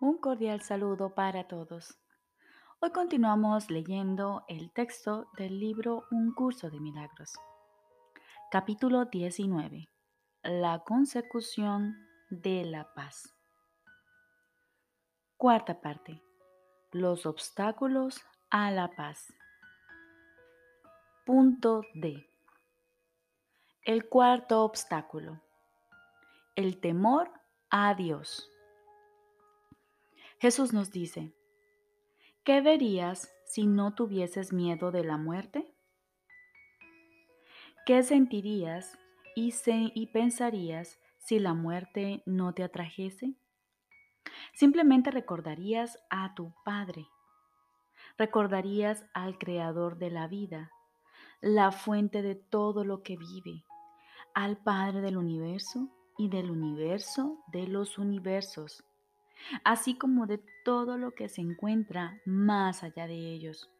Un cordial saludo para todos. Hoy continuamos leyendo el texto del libro Un curso de milagros. Capítulo 19. La consecución de la paz. Cuarta parte. Los obstáculos a la paz. Punto D. El cuarto obstáculo. El temor a Dios. Jesús nos dice, ¿qué verías si no tuvieses miedo de la muerte? ¿Qué sentirías y, y pensarías si la muerte no te atrajese? Simplemente recordarías a tu Padre, recordarías al Creador de la vida, la fuente de todo lo que vive, al Padre del universo y del universo de los universos así como de todo lo que se encuentra más allá de ellos.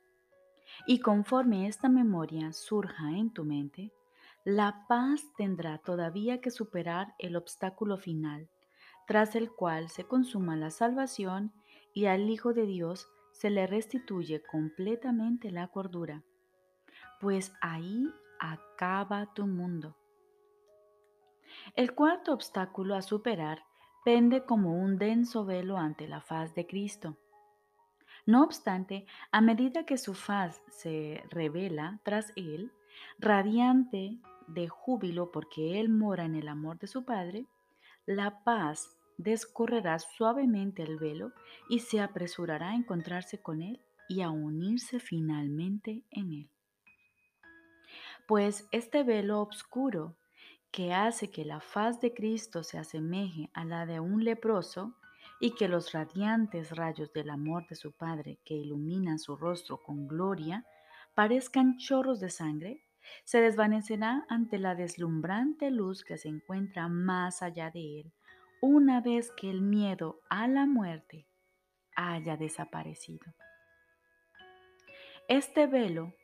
Y conforme esta memoria surja en tu mente, la paz tendrá todavía que superar el obstáculo final, tras el cual se consuma la salvación y al Hijo de Dios se le restituye completamente la cordura, pues ahí acaba tu mundo. El cuarto obstáculo a superar pende como un denso velo ante la faz de Cristo. No obstante, a medida que su faz se revela tras él, radiante de júbilo porque él mora en el amor de su Padre, la paz descorrerá suavemente el velo y se apresurará a encontrarse con él y a unirse finalmente en él. Pues este velo oscuro que hace que la faz de Cristo se asemeje a la de un leproso y que los radiantes rayos del amor de su Padre que iluminan su rostro con gloria parezcan chorros de sangre, se desvanecerá ante la deslumbrante luz que se encuentra más allá de él, una vez que el miedo a la muerte haya desaparecido. Este velo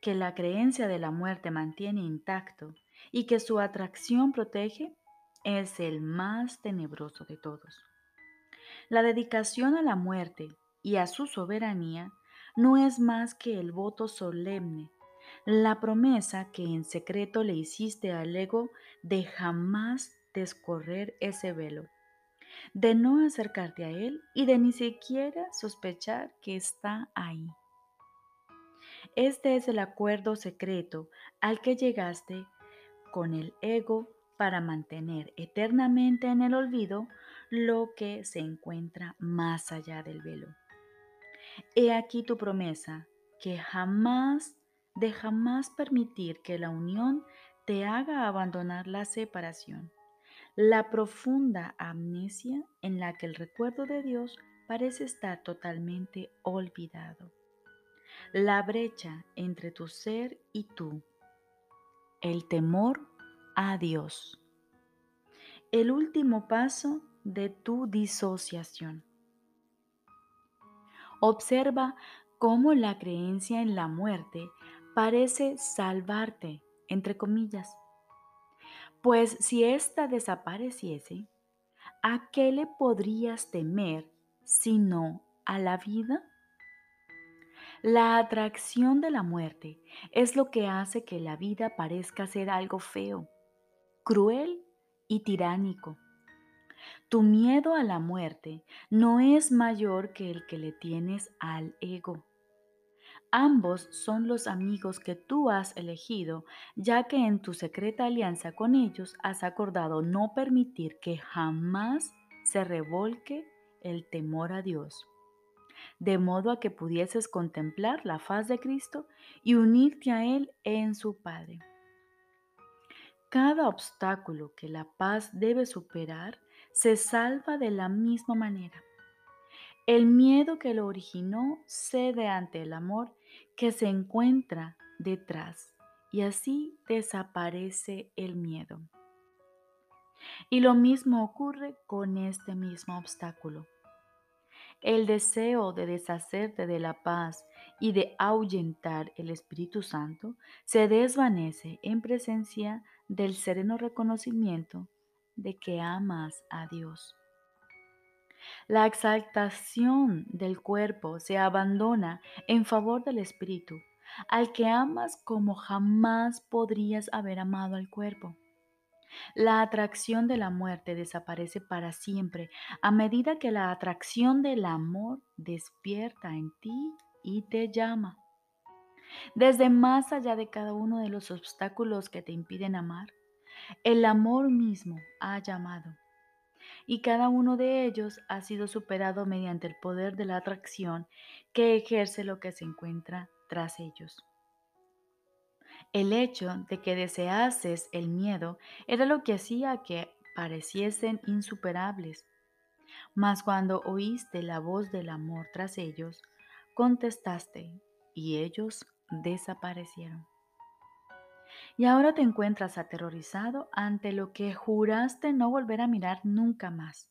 que la creencia de la muerte mantiene intacto y que su atracción protege es el más tenebroso de todos. La dedicación a la muerte y a su soberanía no es más que el voto solemne, la promesa que en secreto le hiciste al ego de jamás descorrer ese velo, de no acercarte a él y de ni siquiera sospechar que está ahí. Este es el acuerdo secreto al que llegaste con el ego para mantener eternamente en el olvido lo que se encuentra más allá del velo. He aquí tu promesa, que jamás, de jamás permitir que la unión te haga abandonar la separación, la profunda amnesia en la que el recuerdo de Dios parece estar totalmente olvidado, la brecha entre tu ser y tú, el temor a Dios. El último paso de tu disociación. Observa cómo la creencia en la muerte parece salvarte, entre comillas. Pues si ésta desapareciese, ¿a qué le podrías temer sino a la vida? La atracción de la muerte es lo que hace que la vida parezca ser algo feo, cruel y tiránico. Tu miedo a la muerte no es mayor que el que le tienes al ego. Ambos son los amigos que tú has elegido, ya que en tu secreta alianza con ellos has acordado no permitir que jamás se revolque el temor a Dios de modo a que pudieses contemplar la faz de Cristo y unirte a Él en su Padre. Cada obstáculo que la paz debe superar se salva de la misma manera. El miedo que lo originó cede ante el amor que se encuentra detrás y así desaparece el miedo. Y lo mismo ocurre con este mismo obstáculo. El deseo de deshacerte de la paz y de ahuyentar el Espíritu Santo se desvanece en presencia del sereno reconocimiento de que amas a Dios. La exaltación del cuerpo se abandona en favor del espíritu, al que amas como jamás podrías haber amado al cuerpo. La atracción de la muerte desaparece para siempre a medida que la atracción del amor despierta en ti y te llama. Desde más allá de cada uno de los obstáculos que te impiden amar, el amor mismo ha llamado. Y cada uno de ellos ha sido superado mediante el poder de la atracción que ejerce lo que se encuentra tras ellos. El hecho de que deseases el miedo era lo que hacía que pareciesen insuperables. Mas cuando oíste la voz del amor tras ellos, contestaste y ellos desaparecieron. Y ahora te encuentras aterrorizado ante lo que juraste no volver a mirar nunca más.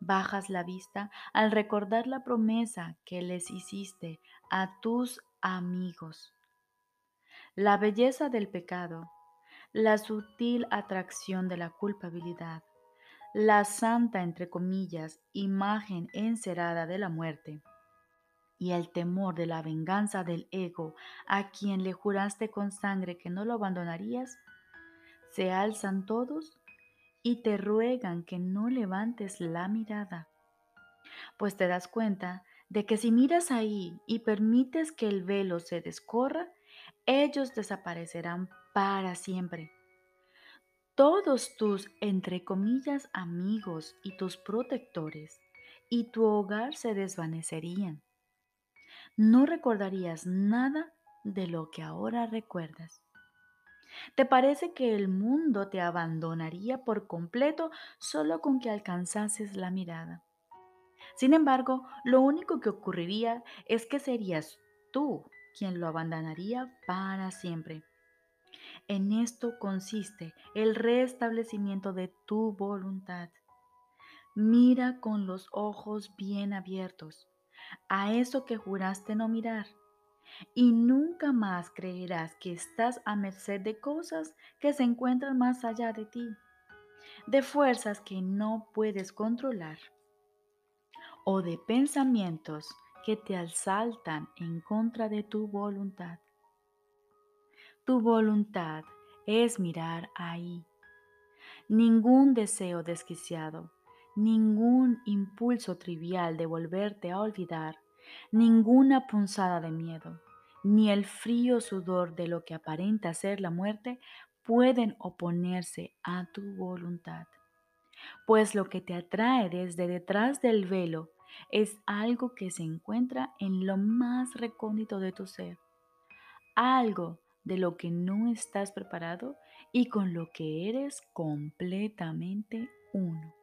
Bajas la vista al recordar la promesa que les hiciste a tus amigos la belleza del pecado, la sutil atracción de la culpabilidad, la santa, entre comillas, imagen encerada de la muerte y el temor de la venganza del ego a quien le juraste con sangre que no lo abandonarías, se alzan todos y te ruegan que no levantes la mirada, pues te das cuenta de que si miras ahí y permites que el velo se descorra, ellos desaparecerán para siempre. Todos tus, entre comillas, amigos y tus protectores y tu hogar se desvanecerían. No recordarías nada de lo que ahora recuerdas. ¿Te parece que el mundo te abandonaría por completo solo con que alcanzases la mirada? Sin embargo, lo único que ocurriría es que serías tú quien lo abandonaría para siempre. En esto consiste el restablecimiento de tu voluntad. Mira con los ojos bien abiertos a eso que juraste no mirar y nunca más creerás que estás a merced de cosas que se encuentran más allá de ti, de fuerzas que no puedes controlar o de pensamientos que te asaltan en contra de tu voluntad. Tu voluntad es mirar ahí. Ningún deseo desquiciado, ningún impulso trivial de volverte a olvidar, ninguna punzada de miedo, ni el frío sudor de lo que aparenta ser la muerte pueden oponerse a tu voluntad. Pues lo que te atrae desde detrás del velo es algo que se encuentra en lo más recóndito de tu ser, algo de lo que no estás preparado y con lo que eres completamente uno.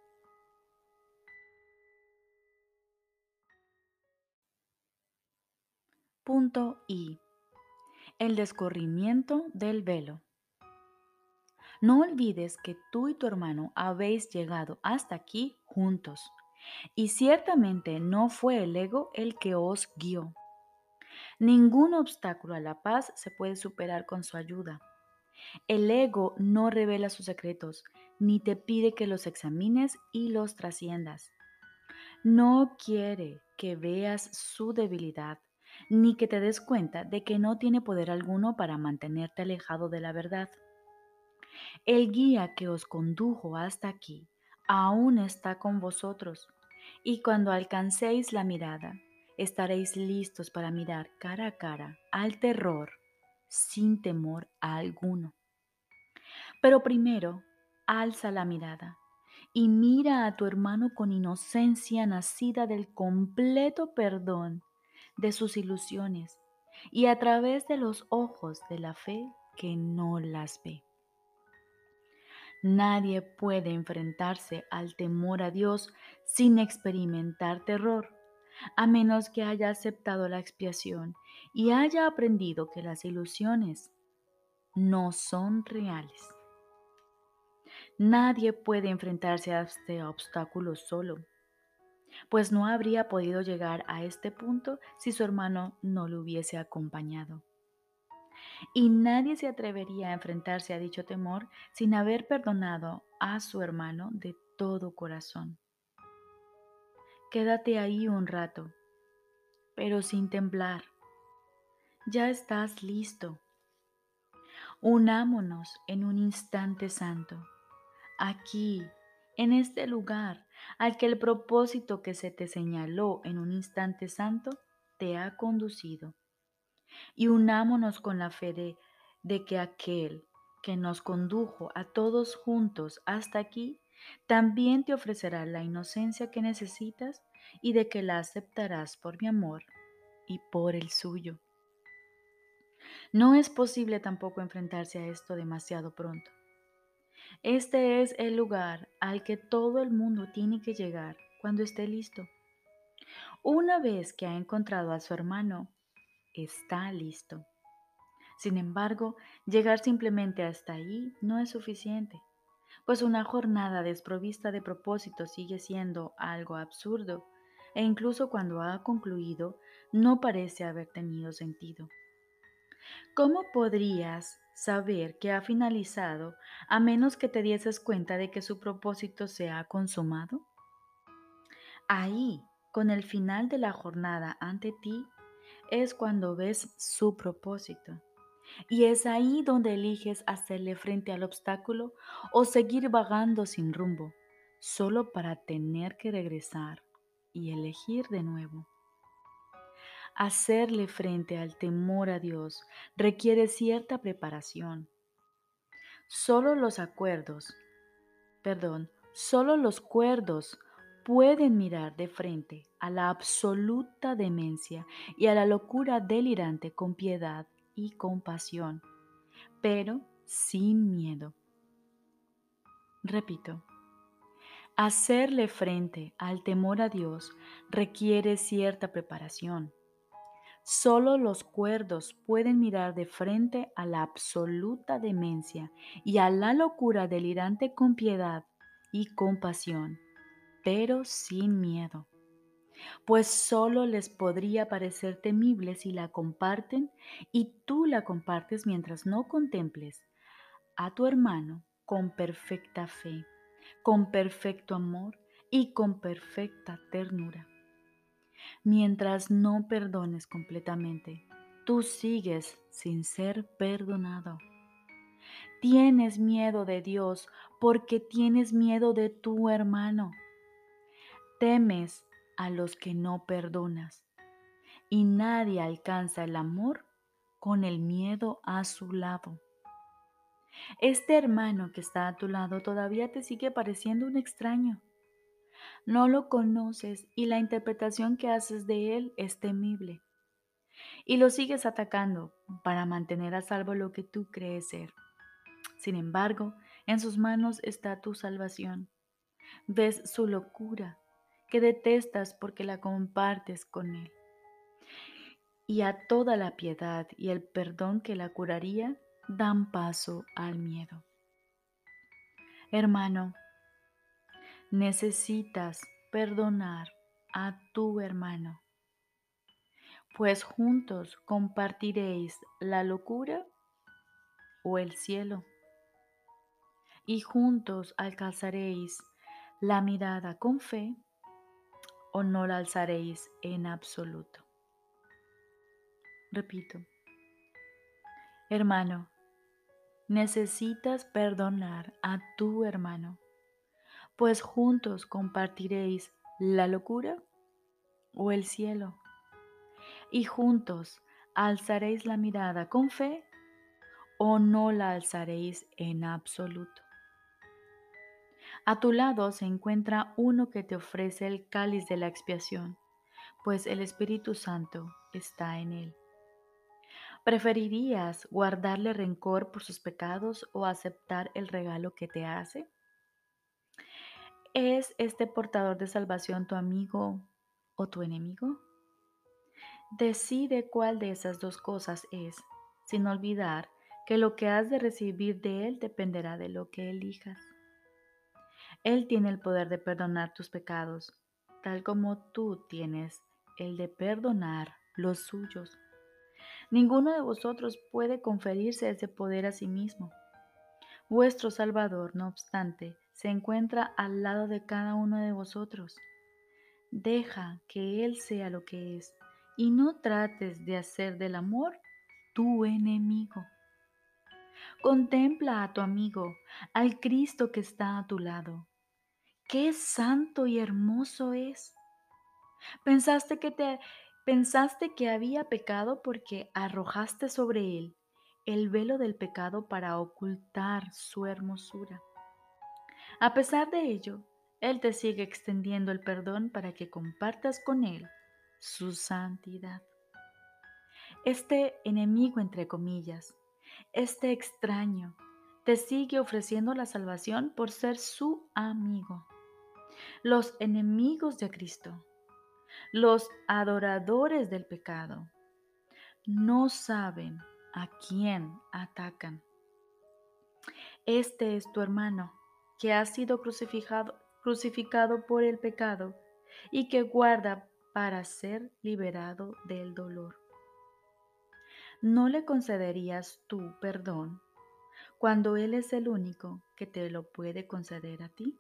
Punto I. El descorrimiento del velo. No olvides que tú y tu hermano habéis llegado hasta aquí juntos y ciertamente no fue el ego el que os guió. Ningún obstáculo a la paz se puede superar con su ayuda. El ego no revela sus secretos, ni te pide que los examines y los trasciendas. No quiere que veas su debilidad, ni que te des cuenta de que no tiene poder alguno para mantenerte alejado de la verdad. El guía que os condujo hasta aquí aún está con vosotros y cuando alcancéis la mirada, estaréis listos para mirar cara a cara al terror sin temor alguno. Pero primero, alza la mirada y mira a tu hermano con inocencia nacida del completo perdón de sus ilusiones y a través de los ojos de la fe que no las ve. Nadie puede enfrentarse al temor a Dios sin experimentar terror, a menos que haya aceptado la expiación y haya aprendido que las ilusiones no son reales. Nadie puede enfrentarse a este obstáculo solo, pues no habría podido llegar a este punto si su hermano no lo hubiese acompañado y nadie se atrevería a enfrentarse a dicho temor sin haber perdonado a su hermano de todo corazón. quédate ahí un rato, pero sin temblar. Ya estás listo. Unámonos en un instante santo, aquí, en este lugar al que el propósito que se te señaló en un instante santo te ha conducido. Y unámonos con la fe de, que aquel que nos condujo a todos juntos hasta aquí, también te ofrecerá la inocencia que necesitas y de que la aceptarás por mi amor y por el suyo. No es posible tampoco enfrentarse a esto demasiado pronto. Este es el lugar al que todo el mundo tiene que llegar cuando esté listo. Una vez que ha encontrado a su hermano, está listo. Sin embargo, llegar simplemente hasta ahí no es suficiente, pues una jornada desprovista de propósito sigue siendo algo absurdo e incluso cuando ha concluido no parece haber tenido sentido. ¿Cómo podrías saber que ha finalizado a menos que te dieses cuenta de que su propósito se ha consumado? Ahí, con el final de la jornada ante ti, es cuando ves su propósito. Y es ahí donde eliges hacerle frente al obstáculo o seguir vagando sin rumbo, solo para tener que regresar y elegir de nuevo. Hacerle frente al temor a Dios requiere cierta preparación. Solo los acuerdos, perdón, solo los cuerdos pueden mirar de frente a la absoluta demencia y a la locura delirante con piedad y compasión, pero sin miedo. Repito, hacerle frente al temor a Dios requiere cierta preparación. Solo los cuerdos pueden mirar de frente a la absoluta demencia y a la locura delirante con piedad y compasión, pero sin miedo, pues solo les podría parecer temible si la comparten y tú la compartes mientras no contemples a tu hermano con perfecta fe, con perfecto amor y con perfecta ternura. Mientras no perdones completamente, tú sigues sin ser perdonado. Tienes miedo de Dios porque tienes miedo de tu hermano. Temes a los que no perdonas. Y nadie alcanza el amor con el miedo a su lado. Este hermano que está a tu lado todavía te sigue pareciendo un extraño no lo conoces y la interpretación que haces de él es temible. Y lo sigues atacando para mantener a salvo lo que tú crees ser. Sin embargo, en sus manos está tu salvación. Ves su locura, que detestas porque la compartes con él. Y a toda la piedad y el perdón que la curaría dan paso al miedo. Hermano, necesitas perdonar a tu hermano, pues juntos compartiréis la locura o el cielo, y juntos alcanzaréis la mirada con fe o no la alzaréis en absoluto. Repito, hermano, necesitas perdonar a tu hermano pues juntos compartiréis la locura o el cielo, y juntos alzaréis la mirada con fe o no la alzaréis en absoluto. A tu lado se encuentra uno que te ofrece el cáliz de la expiación, pues el Espíritu Santo está en él. ¿Preferirías guardarle rencor por sus pecados o aceptar el regalo que te hace? ¿Es este portador de salvación tu amigo o tu enemigo? Decide cuál de esas dos cosas es, sin olvidar que lo que has de recibir de Él dependerá de lo que elijas. Él tiene el poder de perdonar tus pecados, tal como tú tienes el de perdonar los suyos. Ninguno de vosotros puede conferirse ese poder a sí mismo. Vuestro Salvador, no obstante, se encuentra al lado de cada uno de vosotros. Deja que Él sea lo que es y no trates de hacer del amor tu enemigo. Contempla a tu amigo, al Cristo que está a tu lado. Qué santo y hermoso es. Pensaste que te pensaste que había pecado porque arrojaste sobre él el velo del pecado para ocultar su hermosura. A pesar de ello, él te sigue extendiendo el perdón para que compartas con Él su santidad. Este enemigo, entre comillas, este extraño, te sigue ofreciendo la salvación por ser su amigo. Los enemigos de Cristo, los adoradores del pecado, no saben a quién atacan. Este es tu hermano que ha sido crucificado, por el pecado y que guarda para ser liberado del dolor. ¿No le concederías tú perdón cuando Él es el único que te lo puede conceder a ti?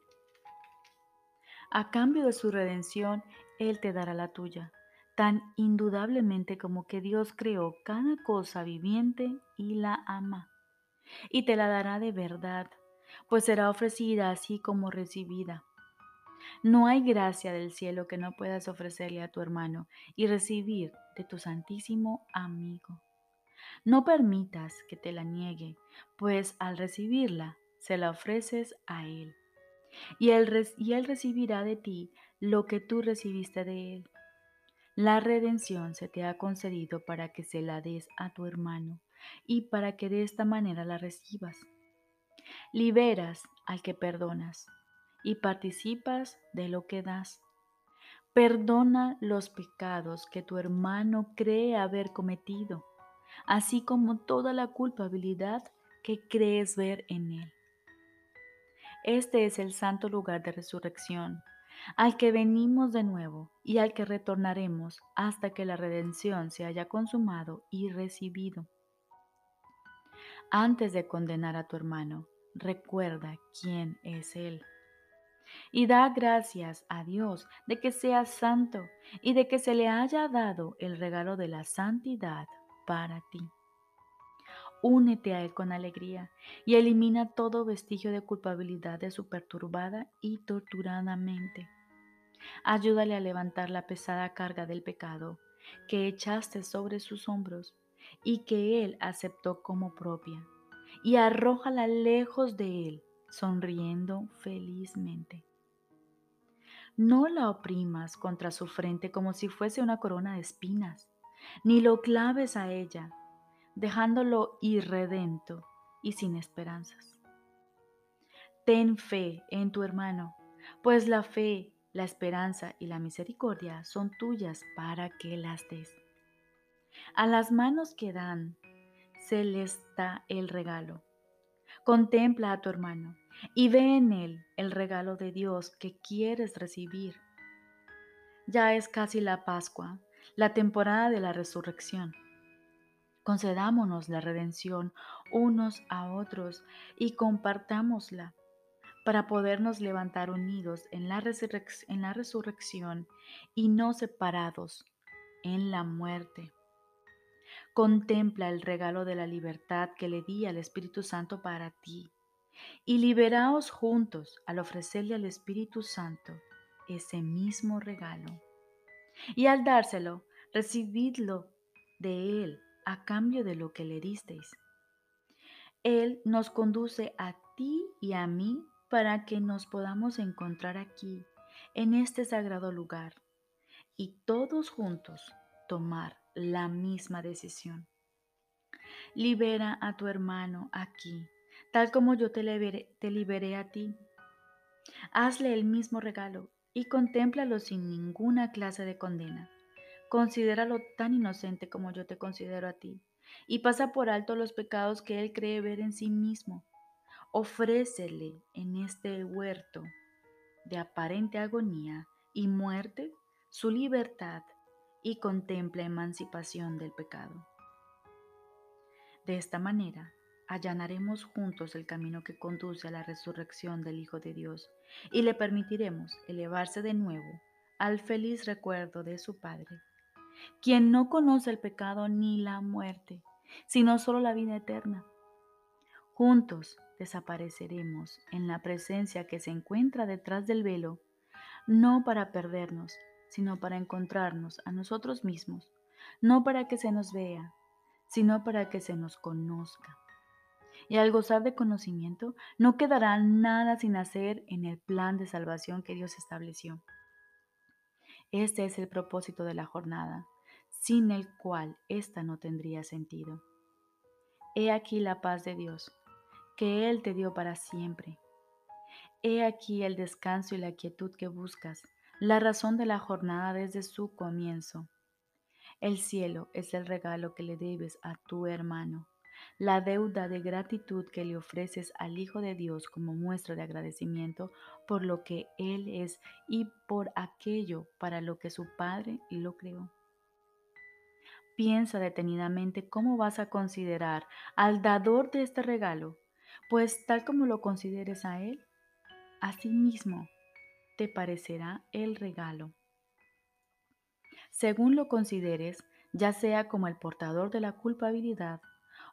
A cambio de su redención, Él te dará la tuya, tan indudablemente como que Dios creó cada cosa viviente y la ama, y te la dará de verdad, pues será ofrecida así como recibida no hay gracia del cielo que no puedas ofrecerle a tu hermano y recibir de tu santísimo amigo. No permitas que te la niegue, pues al recibirla se la ofreces a él. Y él, y él recibirá de ti lo que tú recibiste de él. La redención se te ha concedido para que se la des a tu hermano y para que de esta manera la recibas. Liberas al que perdonas y participas de lo que das. Perdona los pecados que tu hermano cree haber cometido, así como toda la culpabilidad que crees ver en él. Este es el santo lugar de resurrección, al que venimos de nuevo y al que retornaremos hasta que la redención se haya consumado y recibido. Antes de condenar a tu hermano, recuerda quién es Él y da gracias a Dios de que sea santo y de que se le haya dado el regalo de la santidad para ti. Únete a Él con alegría y elimina todo vestigio de culpabilidad de su perturbada y torturada mente. Ayúdale a levantar la pesada carga del pecado que echaste sobre sus hombros y que Él aceptó como propia, y arrójala lejos de Él sonriendo felizmente. No la oprimas contra su frente como si fuese una corona de espinas, ni lo claves a ella, dejándolo irredento y sin esperanzas. Ten fe en tu hermano, pues la fe, la esperanza y la misericordia son tuyas para que las des. A las manos que dan se les da el regalo. Contempla a tu hermano y ve en él el regalo de Dios que quieres recibir. Ya es casi la Pascua, la temporada de la resurrección. Concedámonos la redención unos a otros y compartámosla para podernos levantar unidos en la, en la resurrección y no separados en la muerte. Contempla el regalo de la libertad que le di al Espíritu Santo para ti y liberaos juntos al ofrecerle al Espíritu Santo ese mismo regalo. Y al dárselo, recibidlo de Él a cambio de lo que le disteis. Él nos conduce a ti y a mí para que nos podamos encontrar aquí, en este sagrado lugar, y todos juntos tomar la misma decisión. Libera a tu hermano aquí tal como yo te liberé, a ti. Hazle el mismo regalo y contémplalo sin ninguna clase de condena. Considéralo tan inocente como yo te considero a ti, y pasa por alto los pecados que él cree ver en sí mismo. Ofrécele en este huerto de aparente agonía y muerte su libertad y contempla emancipación del pecado. De esta manera, allanaremos juntos el camino que conduce a la resurrección del Hijo de Dios y le permitiremos elevarse de nuevo al feliz recuerdo de su Padre, quien no conoce el pecado ni la muerte, sino solo la vida eterna. Juntos desapareceremos en la presencia que se encuentra detrás del velo, no para perdernos, sino para encontrarnos a nosotros mismos, no para que se nos vea, sino para que se nos conozca. Y al gozar de conocimiento, no quedará nada sin hacer en el plan de salvación que Dios estableció. Este es el propósito de la jornada, sin el cual ésta no tendría sentido. He aquí la paz de Dios, que Él te dio para siempre. He aquí el descanso y la quietud que buscas, la razón de la jornada desde su comienzo. El cielo es el regalo que le debes a tu hermano, la deuda de gratitud que le ofreces al Hijo de Dios como muestra de agradecimiento por lo que Él es y por aquello para lo que su Padre lo creó. Piensa detenidamente cómo vas a considerar al dador de este regalo, pues tal como lo consideres a Él, así mismo te parecerá el regalo según lo consideres, ya sea como el portador de la culpabilidad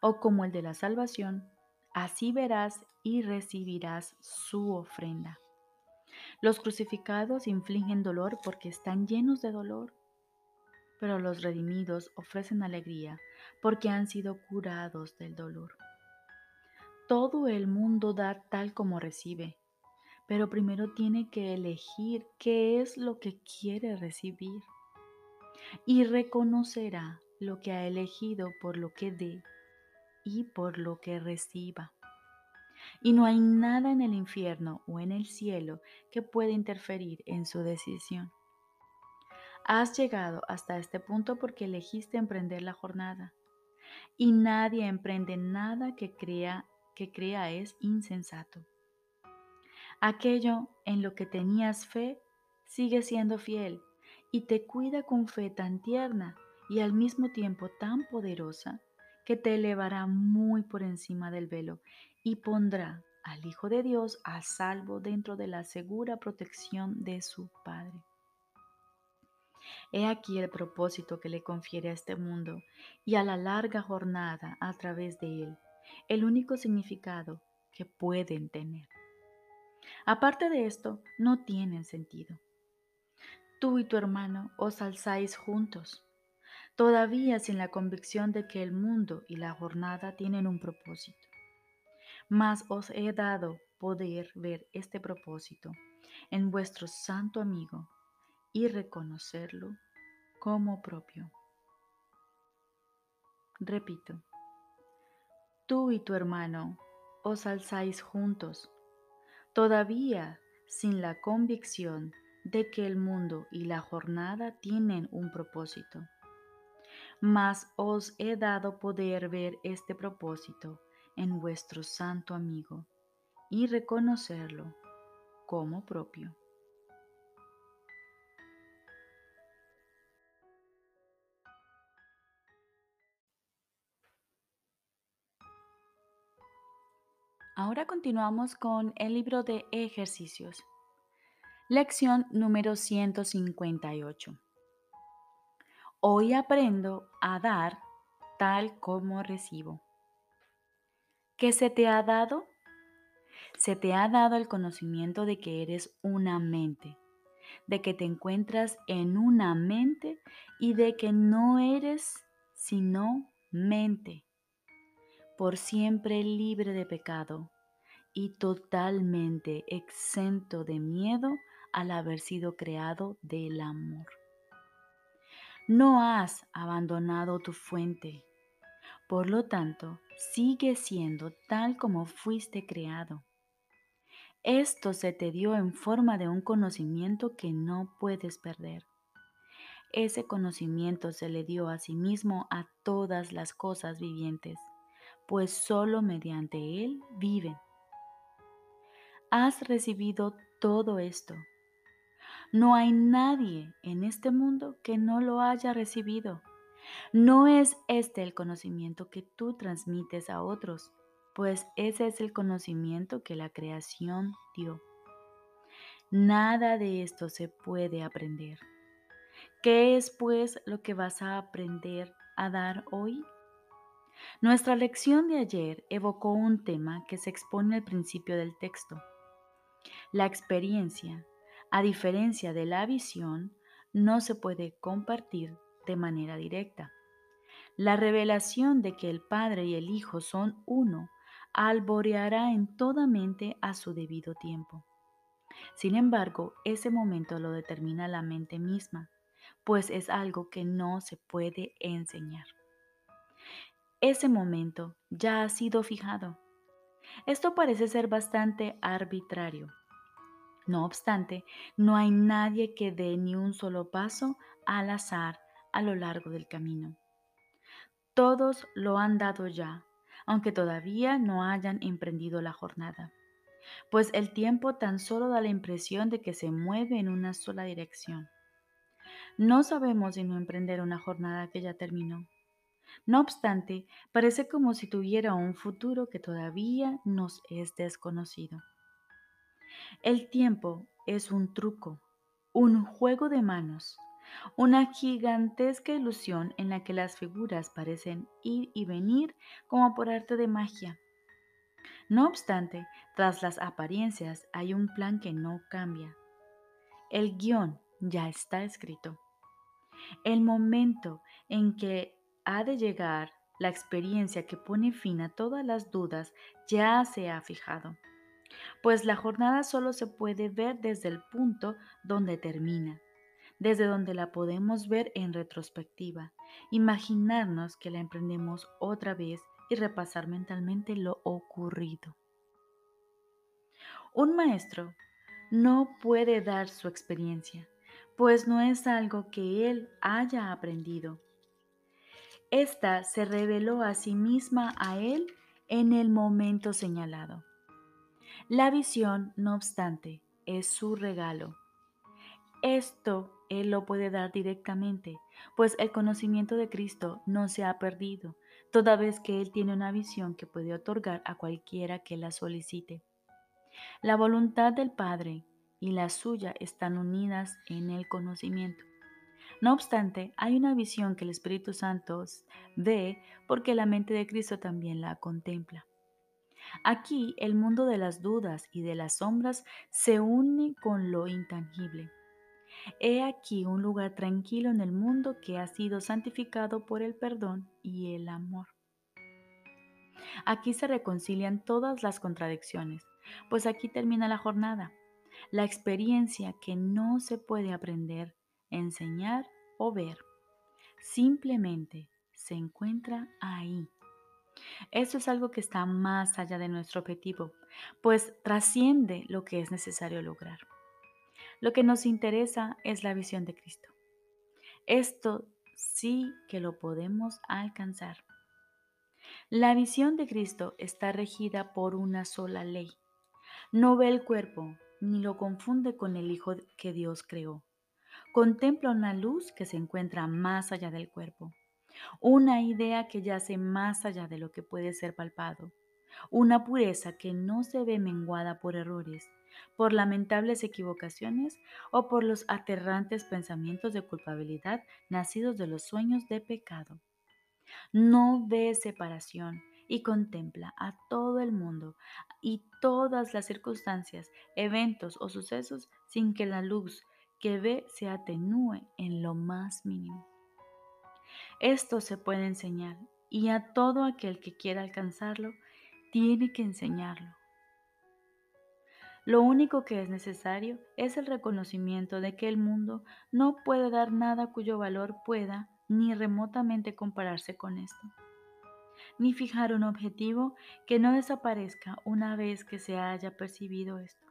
o como el de la salvación, así verás y recibirás su ofrenda. Los crucificados infligen dolor porque están llenos de dolor, pero los redimidos ofrecen alegría porque han sido curados del dolor. Todo el mundo da tal como recibe, pero primero tiene que elegir qué es lo que quiere recibir y reconocerá lo que ha elegido por lo que dé y por lo que reciba. Y no hay nada en el infierno o en el cielo que pueda interferir en su decisión. Has llegado hasta este punto porque elegiste emprender la jornada. Y nadie emprende nada que crea que crea es insensato. Aquello en lo que tenías fe sigue siendo fiel y te cuida con fe tan tierna y al mismo tiempo tan poderosa que te elevará muy por encima del velo y pondrá al Hijo de Dios a salvo dentro de la segura protección de su Padre. He aquí el propósito que le confiere a este mundo y a la larga jornada a través de él, el único significado que pueden tener. Aparte de esto, no tienen sentido tú y tu hermano os alzáis juntos, todavía sin la convicción de que el mundo y la jornada tienen un propósito. Mas os he dado poder ver este propósito en vuestro santo amigo y reconocerlo como propio. Repito, tú y tu hermano os alzáis juntos, todavía sin la convicción de que el mundo y la jornada tienen un propósito. Mas os he dado poder ver este propósito en vuestro santo amigo y reconocerlo como propio. Ahora continuamos con el libro de ejercicios. Lección número 158. Hoy aprendo a dar tal como recibo. ¿Qué se te ha dado? Se te ha dado el conocimiento de que eres una mente, de que te encuentras en una mente y de que no eres sino mente, por siempre libre de pecado y totalmente exento de miedo al haber sido creado del amor. No has abandonado tu fuente, por lo tanto, sigue siendo tal como fuiste creado. Esto se te dio en forma de un conocimiento que no puedes perder. Ese conocimiento se le dio a sí mismo a todas las cosas vivientes, pues solo mediante él viven. Has recibido todo esto no hay nadie en este mundo que no lo haya recibido. No es este el conocimiento que tú transmites a otros, pues ese es el conocimiento que la creación dio. Nada de esto se puede aprender. ¿Qué es pues lo que vas a aprender a dar hoy? Nuestra lección de ayer evocó un tema que se expone al principio del texto. La experiencia, a diferencia de la visión, no se puede compartir de manera directa. La revelación de que el Padre y el Hijo son uno alboreará en toda mente a su debido tiempo. Sin embargo, ese momento lo determina la mente misma, pues es algo que no se puede enseñar. Ese momento ya ha sido fijado. Esto parece ser bastante arbitrario. No obstante, no hay nadie que dé ni un solo paso al azar a lo largo del camino. Todos lo han dado ya, aunque todavía no hayan emprendido la jornada, pues el tiempo tan solo da la impresión de que se mueve en una sola dirección. No sabemos si no emprender una jornada que ya terminó. No obstante, parece como si tuviera un futuro que todavía nos es desconocido. El tiempo es un truco, un juego de manos, una gigantesca ilusión en la que las figuras parecen ir y venir como por arte de magia. No obstante, tras las apariencias hay un plan que no cambia. El guion ya está escrito. El momento en que ha de llegar la experiencia que pone fin a todas las dudas ya se ha fijado, pues la jornada solo se puede ver desde el punto donde termina desde donde la podemos ver en retrospectiva, imaginarnos que la emprendemos otra vez y repasar mentalmente lo ocurrido. Un maestro no puede dar su experiencia, pues no es algo que él haya aprendido. Esta se reveló a sí misma a él en el momento señalado. La visión, no obstante, es su regalo. Esto él lo puede dar directamente, pues el conocimiento de Cristo no se ha perdido, toda vez que Él tiene una visión que puede otorgar a cualquiera que la solicite. La voluntad del Padre y la suya están unidas en el conocimiento. No obstante, hay una visión que el Espíritu Santo ve porque la mente de Cristo también la contempla. Aquí el mundo de las dudas y de las sombras se une con lo intangible He aquí un lugar tranquilo en el mundo que ha sido santificado por el perdón y el amor. Aquí se reconcilian todas las contradicciones, pues aquí termina la jornada, la experiencia que no se puede aprender, enseñar o ver. Simplemente se encuentra ahí. Esto es algo que está más allá de nuestro objetivo, pues trasciende lo que es necesario lograr. Lo que nos interesa es la visión de Cristo. Esto sí que lo podemos alcanzar. La visión de Cristo está regida por una sola ley. No ve el cuerpo ni lo confunde con el Hijo que Dios creó. Contempla una luz que se encuentra más allá del cuerpo, una idea que yace más allá de lo que puede ser palpado, una pureza que no se ve menguada por errores por lamentables equivocaciones o por los aterrantes pensamientos de culpabilidad nacidos de los sueños de pecado. No ve separación y contempla a todo el mundo y todas las circunstancias, eventos o sucesos sin que la luz que ve se atenúe en lo más mínimo. Esto se puede enseñar y a todo aquel que quiera alcanzarlo, tiene que enseñarlo. Lo único que es necesario es el reconocimiento de que el mundo no puede dar nada cuyo valor pueda ni remotamente compararse con esto, ni fijar un objetivo que no desaparezca una vez que se haya percibido esto.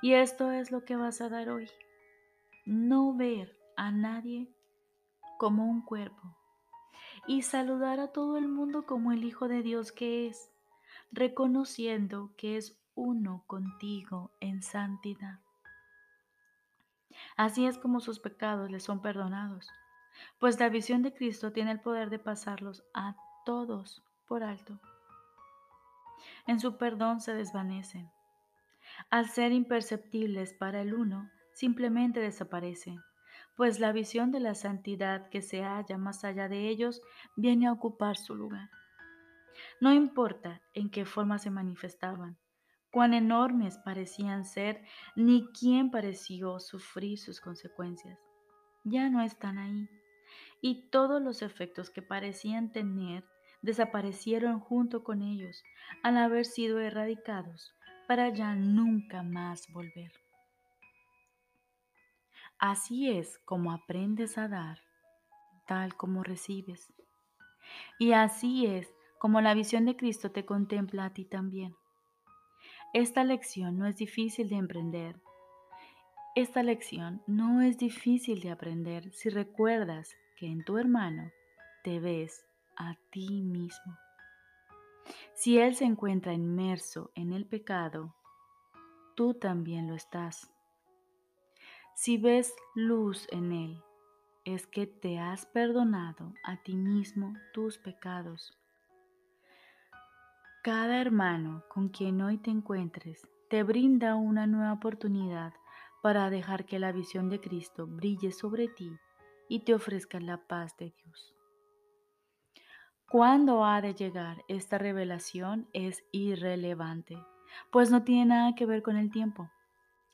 Y esto es lo que vas a dar hoy. No ver a nadie como un cuerpo y saludar a todo el mundo como el Hijo de Dios que es, reconociendo que es uno contigo en santidad. Así es como sus pecados le son perdonados, pues la visión de Cristo tiene el poder de pasarlos a todos por alto. En su perdón se desvanecen. Al ser imperceptibles para el uno, simplemente desaparecen, pues la visión de la santidad que se halla más allá de ellos viene a ocupar su lugar. No importa en qué forma se manifestaban, cuán enormes parecían ser, ni quién pareció sufrir sus consecuencias. Ya no están ahí, y todos los efectos que parecían tener desaparecieron junto con ellos al haber sido erradicados para ya nunca más volver. Así es como aprendes a dar, tal como recibes. Y así es como la visión de Cristo te contempla a ti también. Esta lección no es difícil de emprender. Esta lección no es difícil de aprender si recuerdas que en tu hermano te ves a ti mismo. Si Él se encuentra inmerso en el pecado, tú también lo estás. Si ves luz en Él, es que te has perdonado a ti mismo tus pecados. Cada hermano con quien hoy te encuentres te brinda una nueva oportunidad para dejar que la visión de Cristo brille sobre ti y te ofrezca la paz de Dios. Cuándo ha de llegar esta revelación es irrelevante, pues no tiene nada que ver con el tiempo.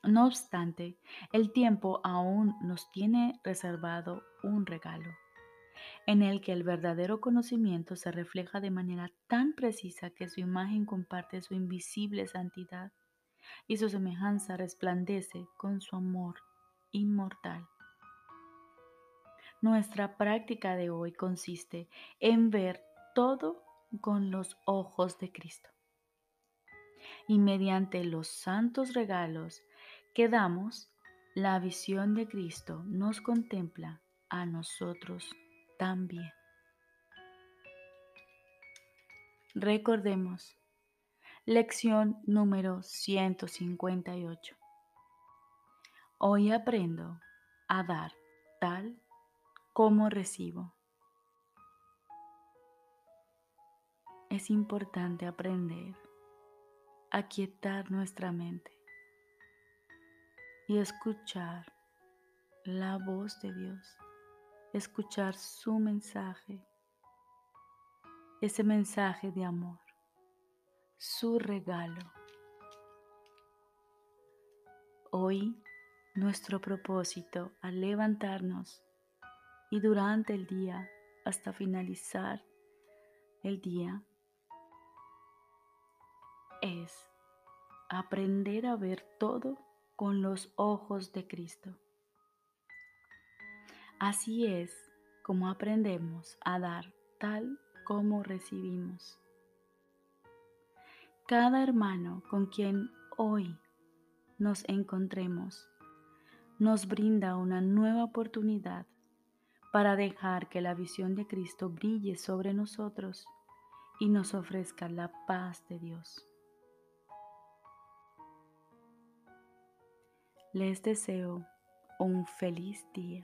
No obstante, el tiempo aún nos tiene reservado un regalo, en el que el verdadero conocimiento se refleja de manera tan precisa que su imagen comparte su invisible santidad y su semejanza resplandece con su amor inmortal. Nuestra práctica de hoy consiste en ver todo con los ojos de Cristo. Y mediante los santos regalos que damos, la visión de Cristo nos contempla a nosotros también. Recordemos, lección número 158. Hoy aprendo a dar tal como recibo. es importante aprender a quietar nuestra mente y escuchar la voz de Dios, escuchar su mensaje, ese mensaje de amor, su regalo. Hoy nuestro propósito al levantarnos y durante el día hasta finalizar el día es aprender a ver todo con los ojos de Cristo. Así es como aprendemos a dar tal como recibimos. Cada hermano con quien hoy nos encontremos nos brinda una nueva oportunidad para dejar que la visión de Cristo brille sobre nosotros y nos ofrezca la paz de Dios. Les deseo un feliz día.